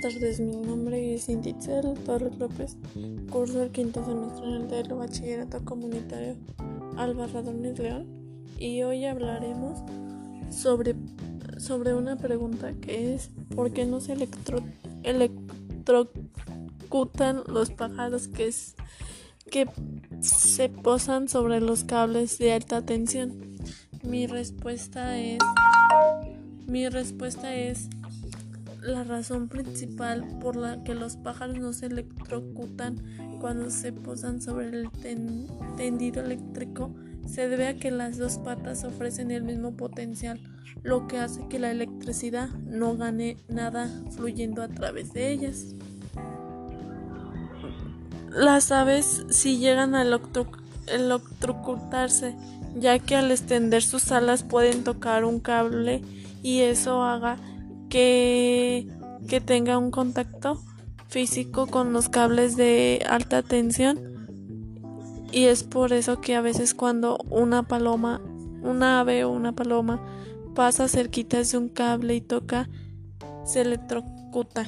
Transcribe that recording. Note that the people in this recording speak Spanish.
tardes, mi nombre es Inditzel Torres López, curso el quinto semestre del Bachillerato Comunitario Albarradones León y hoy hablaremos sobre, sobre una pregunta que es ¿por qué no se electro, electrocutan los pájaros que, que se posan sobre los cables de alta tensión? Mi respuesta es mi respuesta es la razón principal por la que los pájaros no se electrocutan cuando se posan sobre el tendido eléctrico se debe a que las dos patas ofrecen el mismo potencial, lo que hace que la electricidad no gane nada fluyendo a través de ellas. Las aves si llegan a electrocutarse, ya que al extender sus alas pueden tocar un cable y eso haga que, que tenga un contacto físico con los cables de alta tensión y es por eso que a veces cuando una paloma, una ave o una paloma pasa cerquita de un cable y toca, se electrocuta.